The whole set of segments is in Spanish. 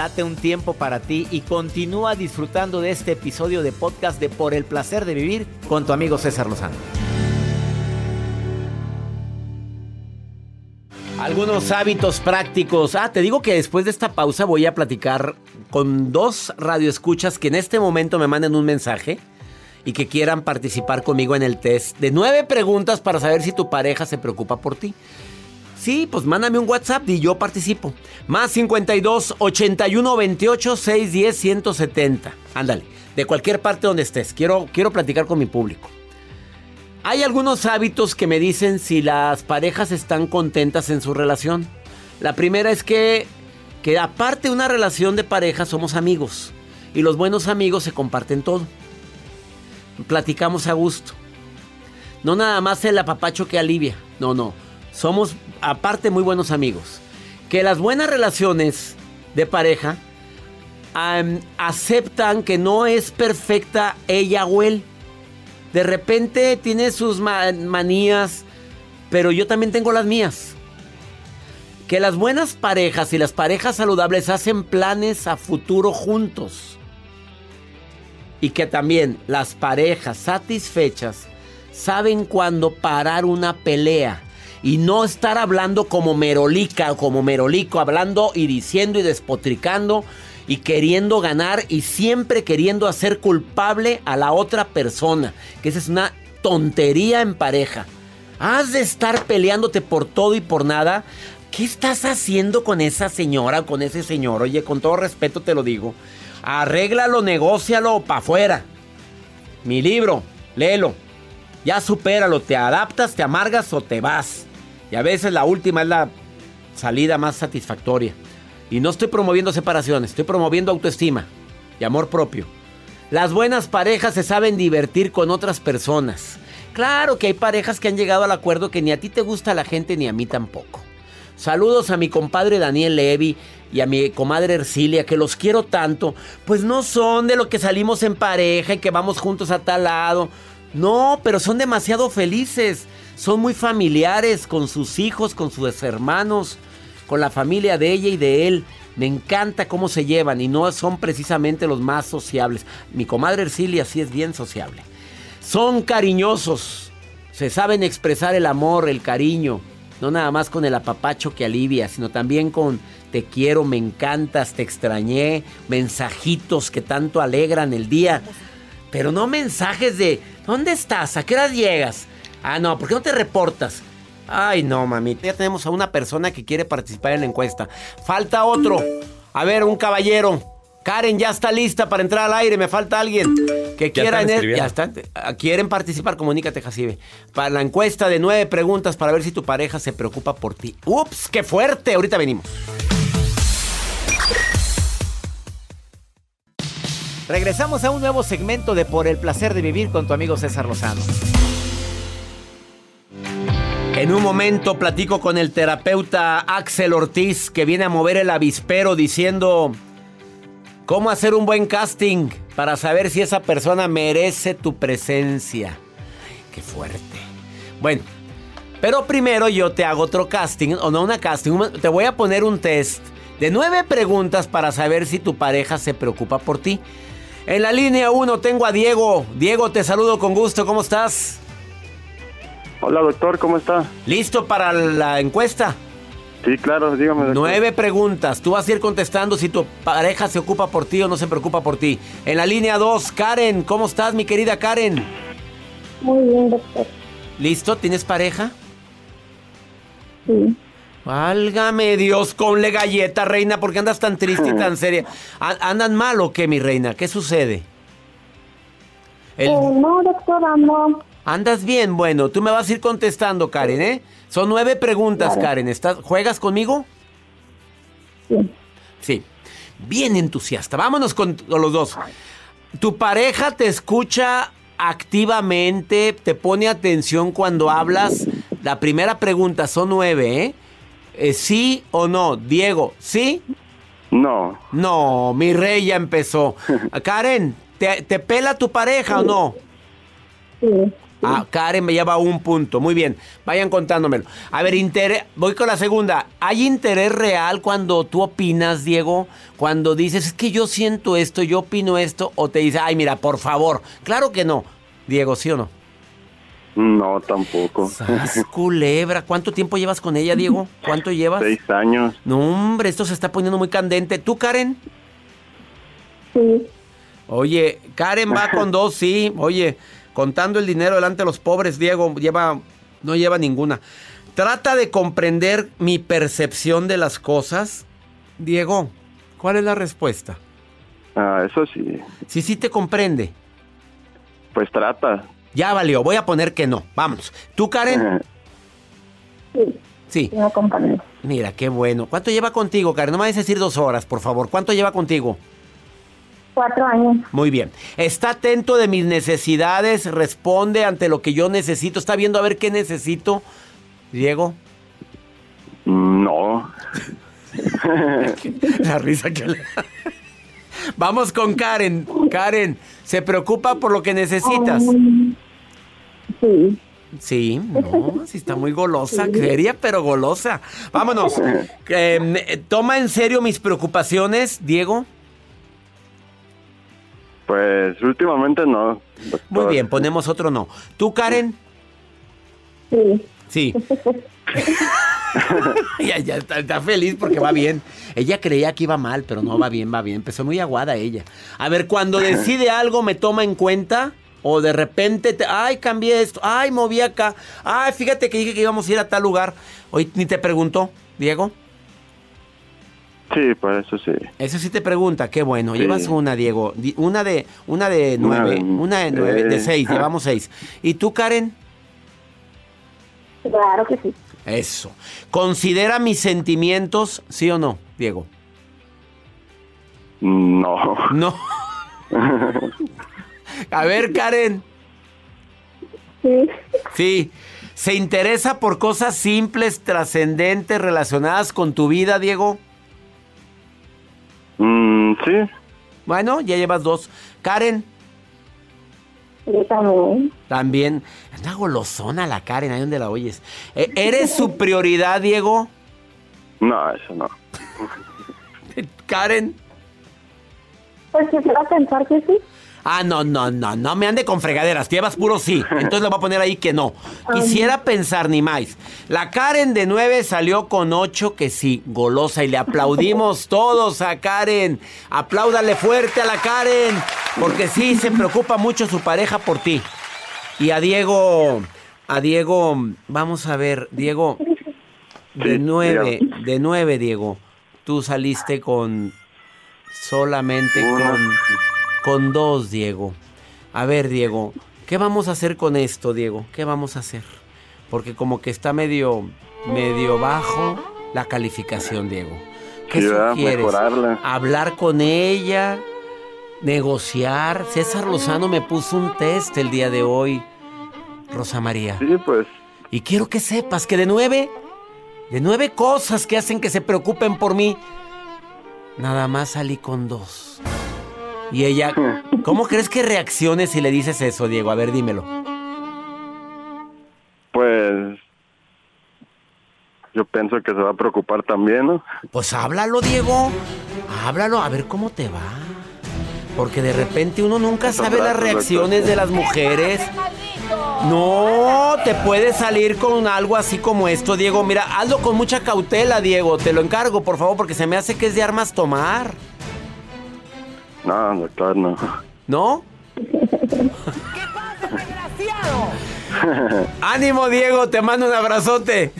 Date un tiempo para ti y continúa disfrutando de este episodio de podcast de Por el placer de vivir con tu amigo César Lozano. Algunos hábitos prácticos. Ah, te digo que después de esta pausa voy a platicar con dos radioescuchas que en este momento me manden un mensaje y que quieran participar conmigo en el test de nueve preguntas para saber si tu pareja se preocupa por ti. Sí, pues mándame un WhatsApp y yo participo. Más 52 81 28 610 170. Ándale, de cualquier parte donde estés. Quiero, quiero platicar con mi público. Hay algunos hábitos que me dicen si las parejas están contentas en su relación. La primera es que, que aparte de una relación de pareja somos amigos. Y los buenos amigos se comparten todo. Platicamos a gusto. No nada más el apapacho que alivia. No, no somos aparte muy buenos amigos. Que las buenas relaciones de pareja aceptan que no es perfecta ella o él. De repente tiene sus manías, pero yo también tengo las mías. Que las buenas parejas y las parejas saludables hacen planes a futuro juntos. Y que también las parejas satisfechas saben cuándo parar una pelea y no estar hablando como merolica o como merolico, hablando y diciendo y despotricando y queriendo ganar y siempre queriendo hacer culpable a la otra persona, que esa es una tontería en pareja. Has de estar peleándote por todo y por nada. ¿Qué estás haciendo con esa señora con ese señor? Oye, con todo respeto te lo digo. Arréglalo, negócialo para afuera. Mi libro, léelo. Ya supéralo, te adaptas, te amargas o te vas. Y a veces la última es la salida más satisfactoria. Y no estoy promoviendo separaciones, estoy promoviendo autoestima y amor propio. Las buenas parejas se saben divertir con otras personas. Claro que hay parejas que han llegado al acuerdo que ni a ti te gusta la gente ni a mí tampoco. Saludos a mi compadre Daniel Levy y a mi comadre Ercilia, que los quiero tanto. Pues no son de lo que salimos en pareja y que vamos juntos a tal lado. No, pero son demasiado felices son muy familiares con sus hijos, con sus hermanos, con la familia de ella y de él. Me encanta cómo se llevan y no son precisamente los más sociables. Mi comadre Ercilia sí es bien sociable. Son cariñosos, se saben expresar el amor, el cariño, no nada más con el apapacho que alivia, sino también con te quiero, me encantas, te extrañé, mensajitos que tanto alegran el día. Pero no mensajes de ¿dónde estás? ¿A qué hora llegas? Ah, no, ¿por qué no te reportas? Ay, no, mami. Ya tenemos a una persona que quiere participar en la encuesta. Falta otro. A ver, un caballero. Karen ya está lista para entrar al aire. Me falta alguien que quiera en. Ya está. Ah, quieren participar. Comunícate, Jacibe. Para la encuesta de nueve preguntas para ver si tu pareja se preocupa por ti. Ups, qué fuerte. Ahorita venimos. Regresamos a un nuevo segmento de Por el placer de vivir con tu amigo César Lozano. En un momento platico con el terapeuta Axel Ortiz que viene a mover el avispero diciendo cómo hacer un buen casting para saber si esa persona merece tu presencia. qué fuerte. Bueno, pero primero yo te hago otro casting, o no una casting, te voy a poner un test de nueve preguntas para saber si tu pareja se preocupa por ti. En la línea 1 tengo a Diego. Diego, te saludo con gusto, ¿cómo estás? Hola, doctor, ¿cómo está? ¿Listo para la encuesta? Sí, claro, dígame. Doctor. Nueve preguntas. Tú vas a ir contestando si tu pareja se ocupa por ti o no se preocupa por ti. En la línea dos, Karen, ¿cómo estás, mi querida Karen? Muy bien, doctor. ¿Listo? ¿Tienes pareja? Sí. Válgame Dios, conle galleta, reina, ¿por qué andas tan triste y tan seria? ¿Andan mal o qué, mi reina? ¿Qué sucede? Eh, no, doctora, no. ¿Andas bien? Bueno, tú me vas a ir contestando, Karen, ¿eh? Son nueve preguntas, Karen. ¿Estás, ¿Juegas conmigo? Sí. Sí. Bien entusiasta. Vámonos con, los dos. ¿Tu pareja te escucha activamente? ¿Te pone atención cuando hablas? La primera pregunta, son nueve, ¿eh? ¿eh? sí o no? Diego, ¿sí? No. No, mi rey ya empezó. Karen, ¿te, te pela tu pareja o no? Sí. Ah, Karen me lleva un punto. Muy bien. Vayan contándomelo. A ver, interés, voy con la segunda. ¿Hay interés real cuando tú opinas, Diego? Cuando dices, es que yo siento esto, yo opino esto, o te dice, ay, mira, por favor. Claro que no. Diego, ¿sí o no? No, tampoco. Sas, culebra. ¿Cuánto tiempo llevas con ella, Diego? ¿Cuánto llevas? Seis años. No, hombre, esto se está poniendo muy candente. ¿Tú, Karen? Sí. Oye, Karen va con dos, sí. Oye, contando el dinero delante de los pobres, Diego lleva, no lleva ninguna. Trata de comprender mi percepción de las cosas. Diego, ¿cuál es la respuesta? Ah, eso sí. Sí, sí te comprende. Pues trata. Ya valió, voy a poner que no. Vamos. ¿Tú, Karen? Sí. Sí. Mira, qué bueno. ¿Cuánto lleva contigo, Karen? No me vayas a decir dos horas, por favor. ¿Cuánto lleva contigo? Cuatro años. Muy bien. Está atento de mis necesidades, responde ante lo que yo necesito. Está viendo a ver qué necesito. Diego. No. La risa que le... Vamos con Karen. Karen, ¿se preocupa por lo que necesitas? Um, sí. Sí, no, sí está muy golosa, seria pero golosa. Vámonos. Eh, ¿Toma en serio mis preocupaciones, Diego? Pues últimamente no. doctor. Muy bien, ponemos otro no. ¿Tú, Karen? Sí. Sí. ya, ya está, está feliz porque va bien. Ella creía que iba mal, pero no va bien, va bien. Empezó muy aguada ella. A ver, cuando decide algo, ¿me toma en cuenta? O de repente, te- ay, cambié esto, ay, moví acá, ay, fíjate que dije que íbamos a ir a tal lugar. Hoy ni te preguntó, Diego. Sí, pues eso sí. Eso sí te pregunta, qué bueno. Sí. Llevas una, Diego. Di- Una de, una de nueve, una de nueve, de eh. seis, llevamos seis. ¿Y tú, Karen? Claro que sí. Eso. ¿Considera mis sentimientos, sí o no, Diego? No. No. A ver, Karen. Sí. Sí. ¿Se interesa por cosas simples, trascendentes, relacionadas con tu vida, Diego? Mm, sí. Bueno, ya llevas dos. Karen, Yo también. también. Anda golosona la Karen, ahí donde la oyes. Eh, ¿Eres su prioridad, Diego? No, eso no. Karen. Pues quisiera pensar que sí. Ah, no, no, no, no me ande con fregaderas, llevas puro sí. Entonces le voy a poner ahí que no. Quisiera pensar ni más. La Karen de 9 salió con 8 que sí, golosa y le aplaudimos todos a Karen. Apláudale fuerte a la Karen, porque sí se preocupa mucho su pareja por ti. Y a Diego, a Diego, vamos a ver, Diego, de Sí, 9, dígame. de 9, Diego, tú saliste con solamente con con dos, Diego. A ver, Diego, ¿qué vamos a hacer con esto, Diego? ¿Qué vamos a hacer? Porque como que está medio, medio bajo la calificación, Diego. ¿Qué sugieres? Mejorarla. Hablar con ella, negociar. César Lozano me puso un test el día de hoy, Rosa María. Sí, pues. Y quiero que sepas que de nueve, de nueve cosas que hacen que se preocupen por mí, nada más salí con dos. Y ella, ¿cómo crees que reaccione si le dices eso, Diego? A ver, dímelo. Pues. Yo pienso que se va a preocupar también, ¿no? Pues háblalo, Diego. Háblalo, a ver cómo te va. Porque de repente uno nunca sabe las reacciones de las mujeres. No, te puede salir con algo así como esto, Diego. Mira, hazlo con mucha cautela, Diego. Te lo encargo, por favor, porque se me hace que es de armas tomar. No, doctor, no. ¿No? Ánimo, Diego, te mando un abrazote.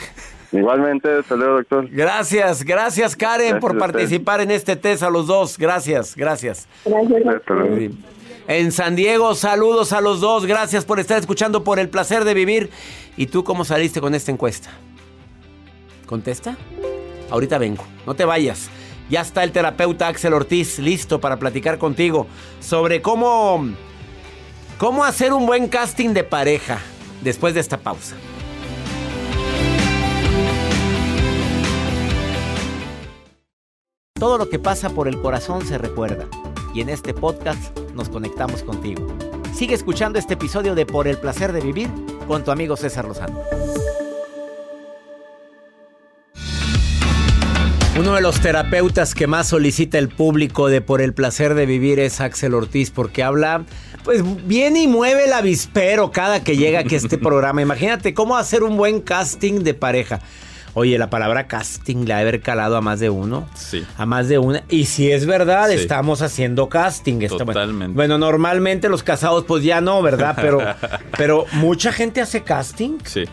Igualmente, luego, doctor. Gracias, gracias Karen Gracias por participar en este test a los dos. Gracias, gracias. Gracias. Sí. En San Diego, saludos a los dos. Gracias por estar escuchando por el placer de vivir. ¿Y tú cómo saliste con esta encuesta? ¿Contesta? Ahorita vengo. No te vayas. Ya está el terapeuta Axel Ortiz listo para platicar contigo sobre cómo cómo hacer un buen casting de pareja después de esta pausa. Todo lo que pasa por el corazón se recuerda y en este podcast nos conectamos contigo. Sigue escuchando este episodio de Por el placer de vivir con tu amigo César Lozano. Uno de los terapeutas que más solicita el público de Por el placer de vivir es Axel Ortiz porque habla, pues viene y mueve el avispero cada que llega aquí a este programa. Imagínate cómo hacer un buen casting de pareja. Oye, la palabra casting la ha haber calado a más de uno. Sí. A más de una. Y si es verdad, Sí. estamos haciendo casting. Totalmente. Bueno, normalmente los casados pues ya no, ¿verdad? Pero, pero mucha gente hace casting. Sí.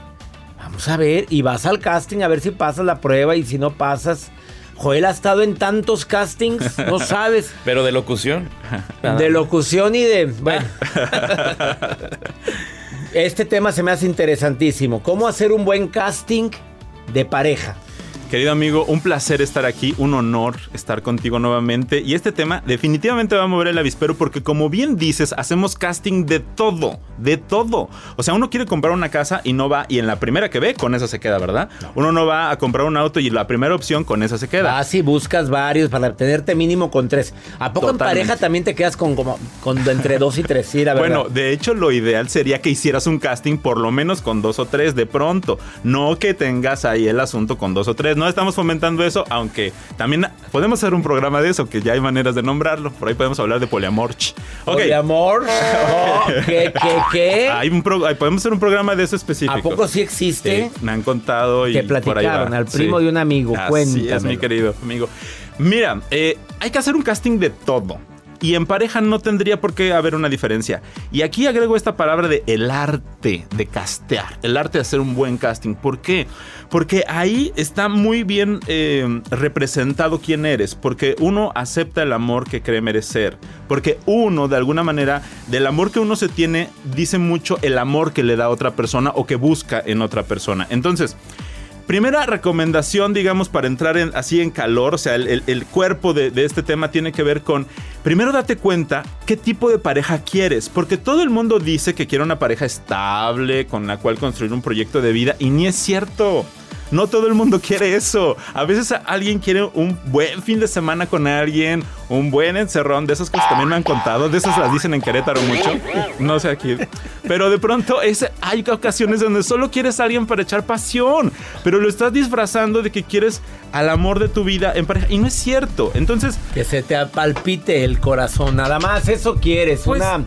Vamos a ver, y vas al casting a ver si pasas la prueba y si no pasas. Joel ha estado en tantos castings, no sabes. Pero de locución. De locución y de. Bueno. Este tema se me hace interesantísimo. ¿Cómo hacer un buen casting de pareja? Querido amigo, un placer estar aquí, un honor estar contigo nuevamente. Y este tema definitivamente va a mover el avispero porque como bien dices, hacemos casting de todo, de todo. O sea, uno quiere comprar una casa y no va, y en la primera que ve, con esa se queda, ¿verdad? Uno no va a comprar un auto y la primera opción con esa se queda. Vas y buscas varios para tenerte mínimo con tres. ¿A poco en pareja también te quedas con como con entre dos y tres? Sí, la verdad. Bueno, de hecho lo ideal sería que hicieras un casting por lo menos con dos o tres de pronto, no que tengas ahí el asunto con dos o tres. No estamos fomentando eso, aunque también podemos hacer un programa de eso, que ya hay maneras de nombrarlo. Por ahí podemos hablar de poliamor. Ok. Oye, amor. Oh, ¿Qué, qué, qué? Hay un pro- hay- podemos hacer un programa de eso específico. ¿A poco sí existe? Sí, me han contado y Te por ahí platicaron, va. al primo Sí. de un amigo, Así es, mi querido amigo. Mira, eh, hay que hacer un casting de todo. Y en pareja no tendría por qué haber una diferencia. Y aquí agrego esta palabra de el arte de castear, el arte de hacer un buen casting. ¿Por qué? Porque ahí está muy bien eh, representado quién eres. Porque uno acepta el amor que cree merecer. Porque uno, de alguna manera, del amor que uno se tiene, dice mucho el amor que le da a otra persona o que busca en otra persona. Entonces, Primera recomendación, digamos, para entrar en, así en calor, o sea, el, el- cuerpo de este tema tiene que ver con, primero date cuenta qué tipo de pareja quieres, porque todo el mundo dice que quiere una pareja estable, con la cual construir un proyecto de vida, y ni es cierto. No todo el mundo quiere eso. A veces alguien quiere un buen fin de semana con alguien, un buen encerrón, de esas cosas también me han contado, de esas las dicen en Querétaro mucho. No sé aquí. Pero de pronto es, hay ocasiones donde solo quieres a alguien para echar pasión, pero lo estás disfrazando de que quieres al amor de tu vida en pareja. Y no es cierto. Entonces, Que se te palpite el corazón. Nada más eso quieres. Pues- una,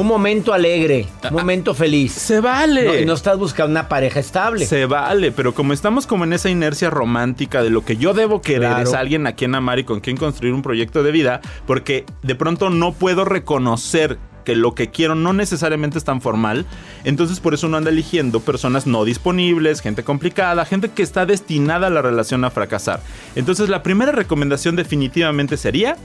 un momento alegre. Un momento feliz. se vale. No, y no estás buscando una pareja estable. Se vale, pero como estamos como en esa inercia romántica de lo que yo debo querer Claro. es alguien a quien amar y con quien construir un proyecto de vida, porque de pronto no puedo reconocer que lo que quiero no necesariamente es tan formal, entonces por eso uno anda eligiendo personas no disponibles, gente complicada, gente que está destinada a la relación a fracasar. Entonces la primera recomendación definitivamente sería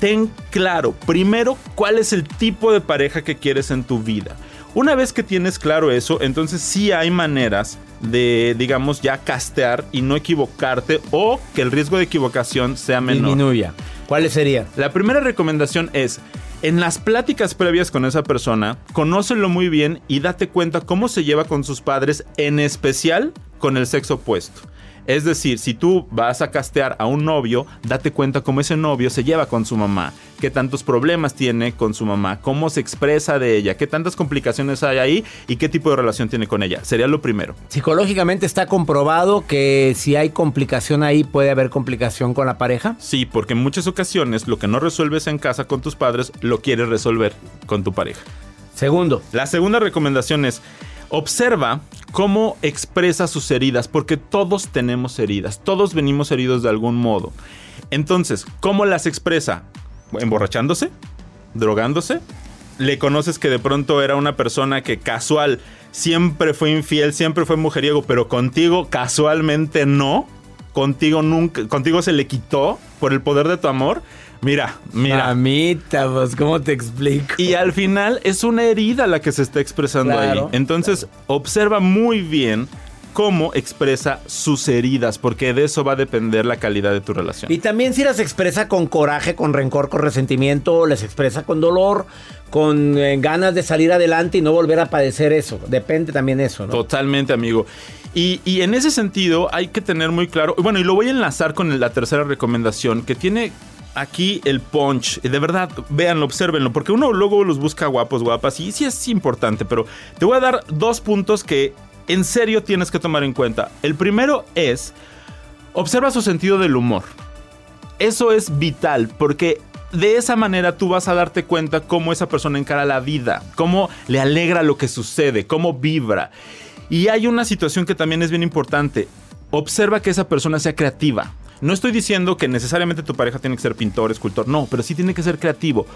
ten claro primero cuál es el tipo de pareja que quieres en tu vida. Una vez que tienes claro eso, entonces sí hay maneras de, digamos, ya castear y no equivocarte o que el riesgo de equivocación sea menor. Disminuya. ¿Cuáles serían? La primera recomendación es, en las pláticas previas con esa persona, conócelo muy bien y date cuenta cómo se lleva con sus padres, en especial con el sexo opuesto. Es decir, si tú vas a castear a un novio, date cuenta cómo ese novio se lleva con su mamá, qué tantos problemas tiene con su mamá, cómo se expresa de ella, qué tantas complicaciones hay ahí y qué tipo de relación tiene con ella. Sería lo primero. Psicológicamente está comprobado que si hay complicación ahí, puede haber complicación con la pareja. Sí, porque en muchas ocasiones lo que no resuelves en casa con tus padres, lo quieres resolver con tu pareja. Segundo, La segunda recomendación es observa cómo expresa sus heridas, porque todos tenemos heridas, todos venimos heridos de algún modo. Entonces, ¿cómo las expresa? ¿Emborrachándose? ¿Drogándose? ¿Le conoces que de pronto era una persona que casual siempre fue infiel, siempre fue mujeriego, pero contigo casualmente no? ¿Contigo nunca, contigo se le quitó por el poder de tu amor? Mira, mira. Mamita, pues, ¿cómo te explico? Y al final es una herida la que se está expresando Claro, ahí. Entonces, observa muy bien cómo expresa sus heridas, porque de eso va a depender la calidad de tu relación. Y también si las expresa con coraje, con rencor, con resentimiento, les expresa con dolor, con eh, ganas de salir adelante y no volver a padecer eso. Depende también eso, ¿no? Totalmente, amigo. Y, y en ese sentido hay que tener muy claro, bueno, y lo voy a enlazar con la tercera recomendación, que tiene aquí el punch. De verdad, véanlo, observenlo, porque uno luego los busca guapos, guapas, y sí es importante, pero te voy a dar dos puntos que en serio tienes que tomar en cuenta. El primero es, observa su sentido del humor. Eso es vital, porque de esa manera tú vas a darte cuenta cómo esa persona encara la vida, cómo le alegra lo que sucede, cómo vibra. Y hay una situación que también es bien importante. Observa que esa persona sea creativa. No estoy diciendo que necesariamente tu pareja tiene que ser pintor, escultor, no, pero sí tiene que ser creativo.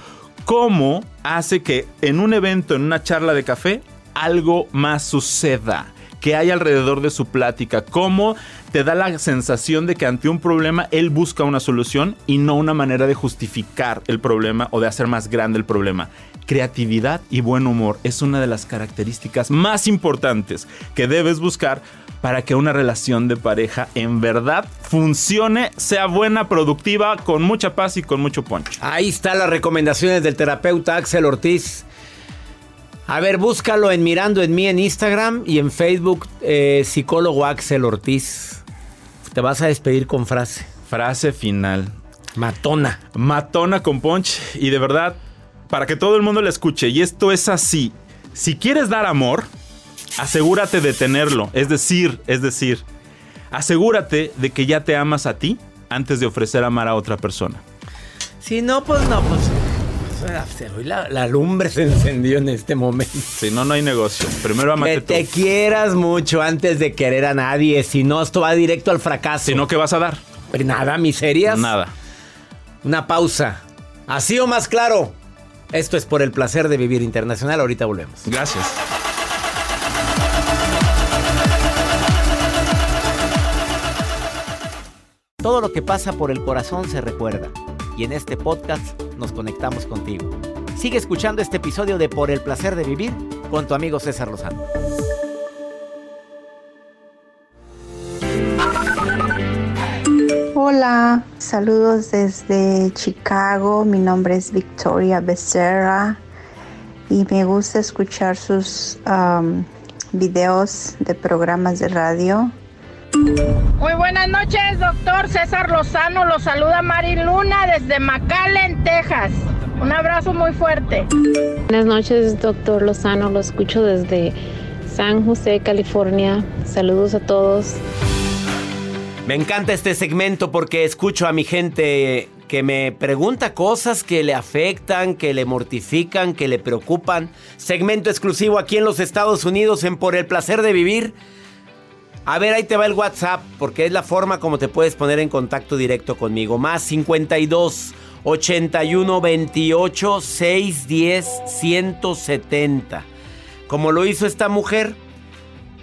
¿Cómo hace que en un evento, en una charla de café, algo más suceda? que hay alrededor de su plática, cómo te da la sensación de que ante un problema él busca una solución y no una manera de justificar el problema o de hacer más grande el problema. Creatividad y buen humor es una de las características más importantes que debes buscar para que una relación de pareja en verdad funcione, sea buena, productiva, con mucha paz y con mucho punch. Ahí están las recomendaciones del terapeuta Axel Ortiz. A ver, búscalo en Mirando en mí en Instagram y en Facebook, eh, psicólogo Axel Ortiz. Te vas a despedir con frase. Frase final. Matona. Matona con punch. Y de verdad, para que todo el mundo la escuche, y esto es así. Si quieres dar amor, asegúrate de tenerlo. Es decir, es decir, asegúrate de que ya te amas a ti antes de ofrecer amar a otra persona. Si no, pues no, pues. La, la, lumbre se encendió en este momento. Si no, no hay negocio. Primero amate Que te quieras mucho antes de querer a nadie. Si no, esto va directo al fracaso. Si no, ¿qué vas a dar? Nada, miserias. Nada. Una pausa. Así o más claro. Esto es por el placer de vivir internacional. Ahorita volvemos. Gracias. Todo lo que pasa por el corazón se recuerda. Y en este podcast nos conectamos contigo. Sigue escuchando este episodio de Por el placer de vivir con tu amigo César Lozano. Hola, saludos desde Chicago. Mi nombre es Victoria Becerra y me gusta escuchar sus um, videos de programas de radio. Muy buenas noches, doctor César Lozano. Lo saluda Mari Luna desde McAllen, Texas. Un abrazo muy fuerte. Buenas noches, doctor Lozano. Lo escucho desde San José, California. Saludos a todos. Me encanta este segmento porque escucho a mi gente que me pregunta cosas que le afectan, que le mortifican, que le preocupan. Segmento exclusivo aquí en los Estados Unidos en Por el Placer de Vivir. A ver, ahí te va el WhatsApp, porque es la forma como te puedes poner en contacto directo conmigo. Más 52 81 28 610 170. Como lo hizo esta mujer,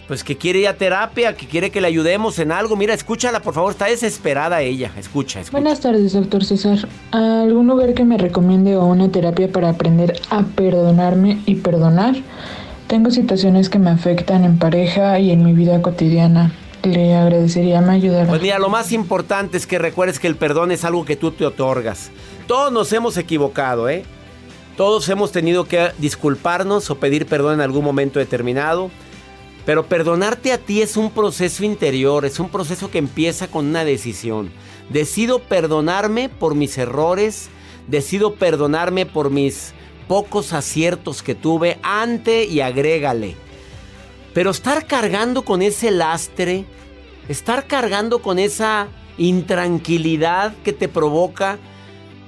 pues que quiere ir a terapia, que quiere que le ayudemos en algo. Mira, escúchala, por favor, está desesperada ella. Escucha, escucha. Buenas tardes, doctor César. ¿Algún lugar que me recomiende o una terapia para aprender a perdonarme y perdonar? Tengo situaciones que me afectan en pareja y en mi vida cotidiana. Le agradecería me ayudara. Pues mira, lo más importante es que recuerdes que el perdón es algo que tú te otorgas. Todos nos hemos equivocado, ¿eh? Todos hemos tenido que disculparnos o pedir perdón en algún momento determinado. Pero perdonarte a ti es un proceso interior, es un proceso que empieza con una decisión. Decido perdonarme por mis errores, decido perdonarme por mis pocos aciertos que tuve, ante y agrégale. Pero estar cargando con ese lastre, estar cargando con esa intranquilidad que te provoca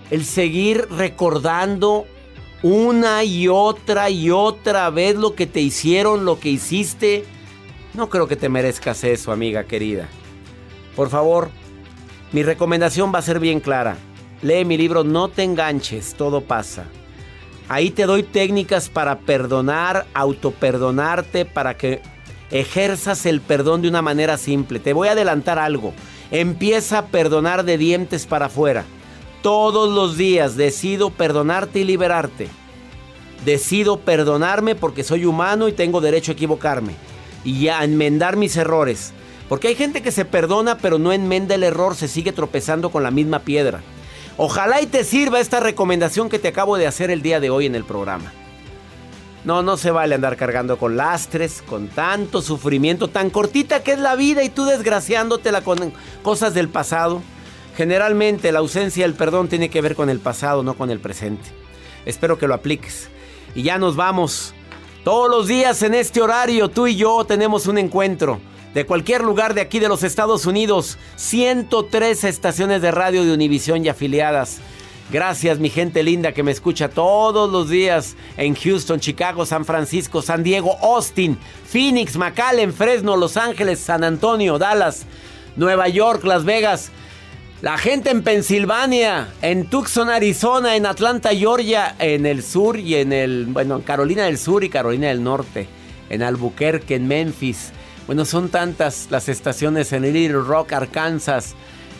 el seguir recordando una y otra y otra vez lo que te hicieron, lo que hiciste, no creo que te merezcas eso, amiga querida. Por favor, mi recomendación va a ser bien clara. Lee mi libro No te enganches, todo pasa. Ahí te doy técnicas para perdonar, autoperdonarte, para que ejerzas el perdón de una manera simple. Te voy a adelantar algo. Empieza a perdonar de dientes para afuera. Todos los días decido perdonarte y liberarte. Decido perdonarme porque soy humano y tengo derecho a equivocarme. Y a enmendar mis errores. Porque hay gente que se perdona pero no enmenda el error, se sigue tropezando con la misma piedra. Ojalá y te sirva esta recomendación que te acabo de hacer el día de hoy en el programa. No, no se vale andar cargando con lastres, con tanto sufrimiento, tan cortita que es la vida y tú desgraciándote con cosas del pasado. Generalmente la ausencia del perdón tiene que ver con el pasado, no con el presente. Espero que lo apliques. Y ya nos vamos. Todos los días en este horario tú y yo tenemos un encuentro. De cualquier lugar de aquí de los Estados Unidos, 103 estaciones de radio de Univisión y afiliadas. Gracias mi gente linda que me escucha todos los días en Houston, Chicago, San Francisco, San Diego, Austin, Phoenix, McAllen, Fresno, Los Ángeles, San Antonio, Dallas, Nueva York, Las Vegas. La gente en Pensilvania, en Tucson, Arizona, en Atlanta, Georgia, en el sur y en el, bueno, en Carolina del Sur y Carolina del Norte, en Albuquerque, en Memphis. Bueno, son tantas las estaciones en Little Rock, Arkansas,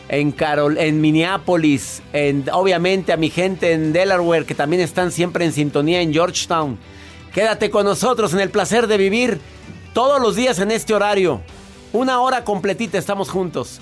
en, Carol, en Minneapolis, en, obviamente a mi gente en Delaware que también están siempre en sintonía en Georgetown. Quédate con nosotros en el placer de vivir todos los días en este horario. Una hora completita estamos juntos.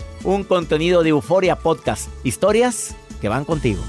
Un contenido de Euforia Podcast, historias que van contigo.